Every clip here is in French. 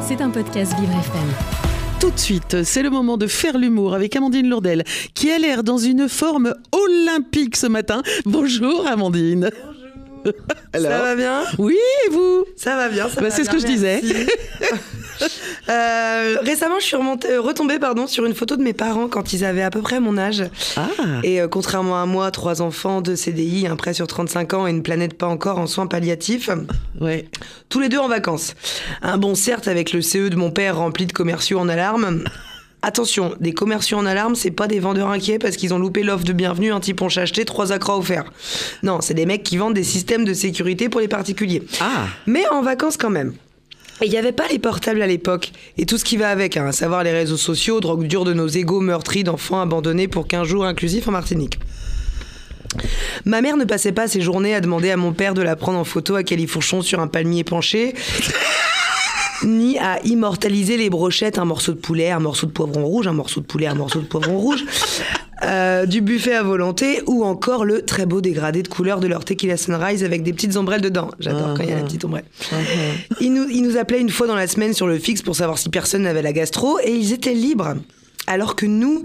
C'est un podcast Vivre FM. Tout de suite, c'est le moment de faire l'humour avec Amandine Lourdel, qui a l'air dans une forme olympique ce matin. Bonjour Amandine. ça va bien Oui, et vous Ça va bien, ça Bah, c'est ce que je disais. Euh, récemment, je suis remontée- euh, retombée pardon, sur une photo de mes parents quand ils avaient à peu près mon âge. Ah, Et euh, contrairement à moi, trois enfants, deux CDI, un prêt sur 35 ans et une planète pas encore en soins palliatifs, ouais. tous les deux en vacances. Un bon certes avec le CE de mon père rempli de commerciaux en alarme. Attention, des commerciaux en alarme, c'est pas des vendeurs inquiets parce qu'ils ont loupé l'offre de bienvenue, un type ponche acheté, trois accras offerts. Non, c'est des mecs qui vendent des systèmes de sécurité pour les particuliers. Ah, Mais en vacances quand même. Et il n'y avait pas les portables à l'époque, et tout ce qui va avec, hein, à savoir les réseaux sociaux, drogue dure de nos égaux meurtris d'enfants abandonnés pour 15 jours inclusifs en Martinique. Ma mère ne passait pas ses journées à demander à mon père de la prendre en photo à califourchon sur un palmier penché, ni à immortaliser les brochettes, un morceau de poulet, un morceau de poivron rouge, un morceau de poulet, un morceau de poivron rouge, euh, du buffet à volonté, ou encore le très beau dégradé de couleur de leur tequila sunrise avec des petites ombrelles dedans. J'adore quand il y a la petite ombrelle. Ils nous, ils nous appelaient une fois dans la semaine sur le fixe pour savoir si personne n'avait la gastro et ils étaient libres. Alors que nous,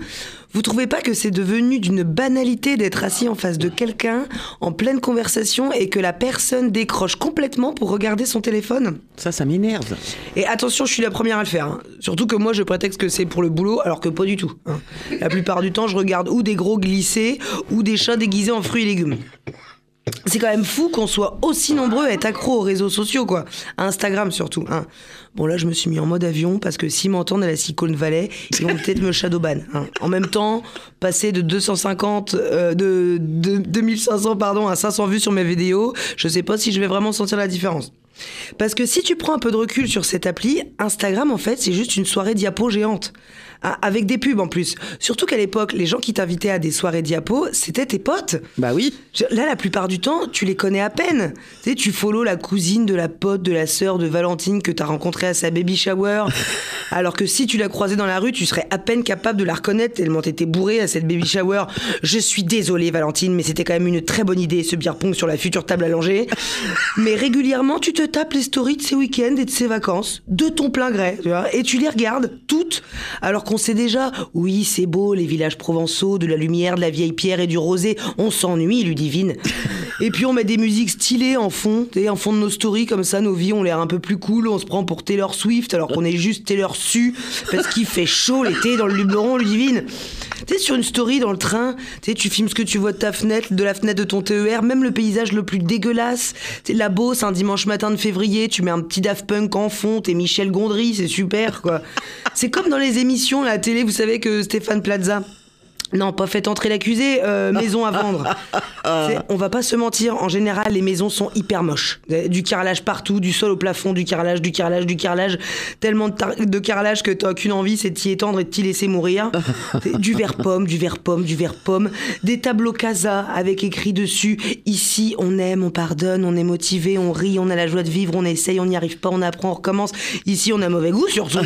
vous trouvez pas que c'est devenu d'une banalité d'être assis en face de quelqu'un en pleine conversation et que la personne décroche complètement pour regarder son téléphone? Ça, ça m'énerve. Et attention, je suis la première à le faire. hein. Surtout que moi, je prétexte que c'est pour le boulot, alors que pas du tout. hein. La plupart du temps, je regarde ou des gros glissés ou des chats déguisés en fruits et légumes. C'est quand même fou qu'on soit aussi nombreux à être accros aux réseaux sociaux, quoi. Instagram surtout. Hein. Bon, là, je me suis mis en mode avion parce que s'ils m'entendent à la Silicon Valley, ils vont peut-être me shadowban. Hein. En même temps, passer de 250, euh, de, de 2500 pardon, à 500 vues sur mes vidéos, je sais pas si je vais vraiment sentir la différence. Parce que si tu prends un peu de recul sur cette appli, Instagram, en fait, c'est juste une soirée diapo géante. Ah, Avec des pubs en plus. Surtout qu'à l'époque, les gens qui t'invitaient à des soirées diapo, c'était tes potes. Bah oui. Là, la plupart du temps, tu les connais à peine. Tu sais, tu follow la cousine de la pote de la sœur de Valentine que t'as rencontrée à sa baby shower. Alors que si tu la croisais dans la rue, tu serais à peine capable de la reconnaître tellement t'étais bourré à cette baby shower. Je suis désolée, Valentine, mais c'était quand même une très bonne idée, ce beer pong sur la future table à langer. Mais régulièrement, tu te tapes les stories de ces week-ends et de ces vacances, de ton plein gré, tu vois, et tu les regardes toutes, alors qu'on sait déjà, oui, c'est beau, les villages provençaux, de la lumière, de la vieille pierre et du rosé, on s'ennuie, Ludivine. Et puis on met des musiques stylées en fond, sais, en fond de nos stories, comme ça, nos vies ont l'air un peu plus cool, on se prend pour Taylor Swift, alors qu'on est juste Taylor Su, parce qu'il fait chaud l'été dans le Luberon, Ludivine. Tu sais, sur une story dans le train, tu tu filmes ce que tu vois de ta fenêtre, de la fenêtre de ton TER, même le paysage le plus dégueulasse. Tu la Beauce, un dimanche matin de février, tu mets un petit Daft Punk en fond, t'es Michel Gondry, c'est super, quoi. c'est comme dans les émissions la télé, vous savez que Stéphane Plaza. Non, pas fait entrer l'accusé, euh, maison à vendre. On va pas se mentir, en général, les maisons sont hyper moches. Du carrelage partout, du sol au plafond, du carrelage, du carrelage, du carrelage. Tellement de, carrelage que t'as qu'une envie, c'est de t'y étendre et de t'y laisser mourir. Du verre pomme, du verre pomme, du verre pomme. Des tableaux casa avec écrit dessus Ici, on aime, on pardonne, on est motivé, on rit, on a la joie de vivre, on essaye, on n'y arrive pas, on apprend, on recommence. Ici, on a mauvais goût, surtout.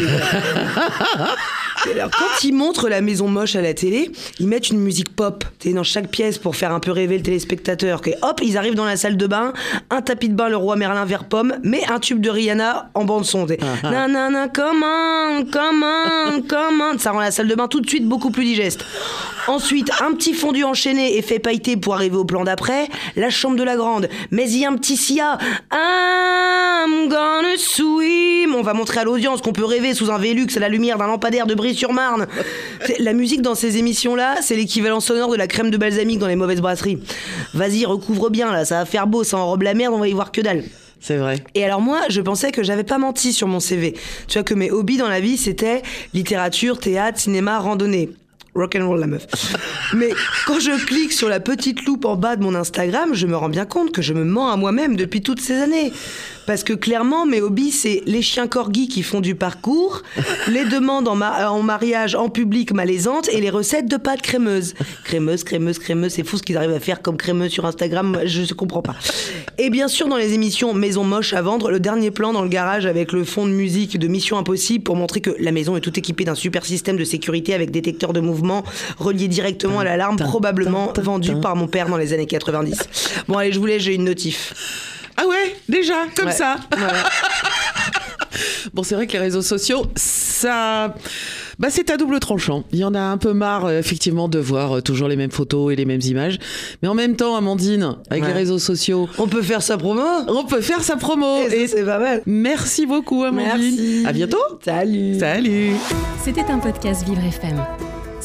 Alors, quand ils montrent la maison moche à la télé, ils mettent une musique pop dans chaque pièce pour faire un peu rêver le téléspectateur. Et hop, ils arrivent dans la salle de bain, un tapis de bain, le roi Merlin vert pomme, mais un tube de Rihanna en bande son. Nanana, comment, comment, comment. Ça rend la salle de bain tout de suite beaucoup plus digeste. Ensuite, un petit fondu enchaîné et fait pailleter pour arriver au plan d'après. La chambre de la grande. Mais il y a un petit sia. I'm gonna swim. On va montrer à l'audience qu'on peut rêver sous un Vélux à la lumière d'un lampadaire de Brie-sur-Marne. C'est- La musique dans ces émissions-là, c'est l'équivalent sonore de la crème de balsamique dans les mauvaises brasseries. Vas-y, recouvre bien là, ça va faire beau, ça enrobe la merde, on va y voir que dalle. C'est vrai. Et alors moi, je pensais que j'avais pas menti sur mon CV. Tu vois que mes hobbies dans la vie, c'était littérature, théâtre, cinéma, randonnée. Rock'n'roll la meuf. Mais quand je clique sur la petite loupe en bas de mon Instagram, je me rends bien compte que je me mens à moi-même depuis toutes ces années. Parce que clairement, mes hobbies, c'est les chiens corgis qui font du parcours, les demandes en, ma- en mariage en public malaisantes et les recettes de pâtes crémeuses. Crémeuse, crémeuse, crémeuse, c'est fou ce qu'ils arrivent à faire comme crémeuse sur Instagram, je ne comprends pas. Et bien sûr, dans les émissions Maison moche à vendre, le dernier plan dans le garage avec le fond de musique de Mission Impossible pour montrer que la maison est tout équipée d'un super système de sécurité avec détecteur de mouvement relié directement à l'alarme, probablement vendu par mon père dans les années 90. Bon, allez, je voulais, j'ai une notif. Ah ouais, déjà, comme Ouais. ça. Voilà. Bon, c'est vrai que les réseaux sociaux, ça. Bah, c'est à double tranchant. Il y en a un peu marre, euh, effectivement, de voir euh, toujours les mêmes photos et les mêmes images. Mais en même temps, Amandine, avec Ouais. les réseaux sociaux, On peut faire sa promo on peut faire sa promo. Et c'est pas mal. merci beaucoup, Amandine. Merci. À bientôt. Salut. Salut. C'était un podcast Vivre FM.